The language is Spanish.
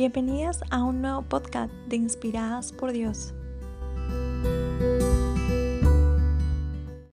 Bienvenidas a un nuevo podcast de Inspiradas por Dios.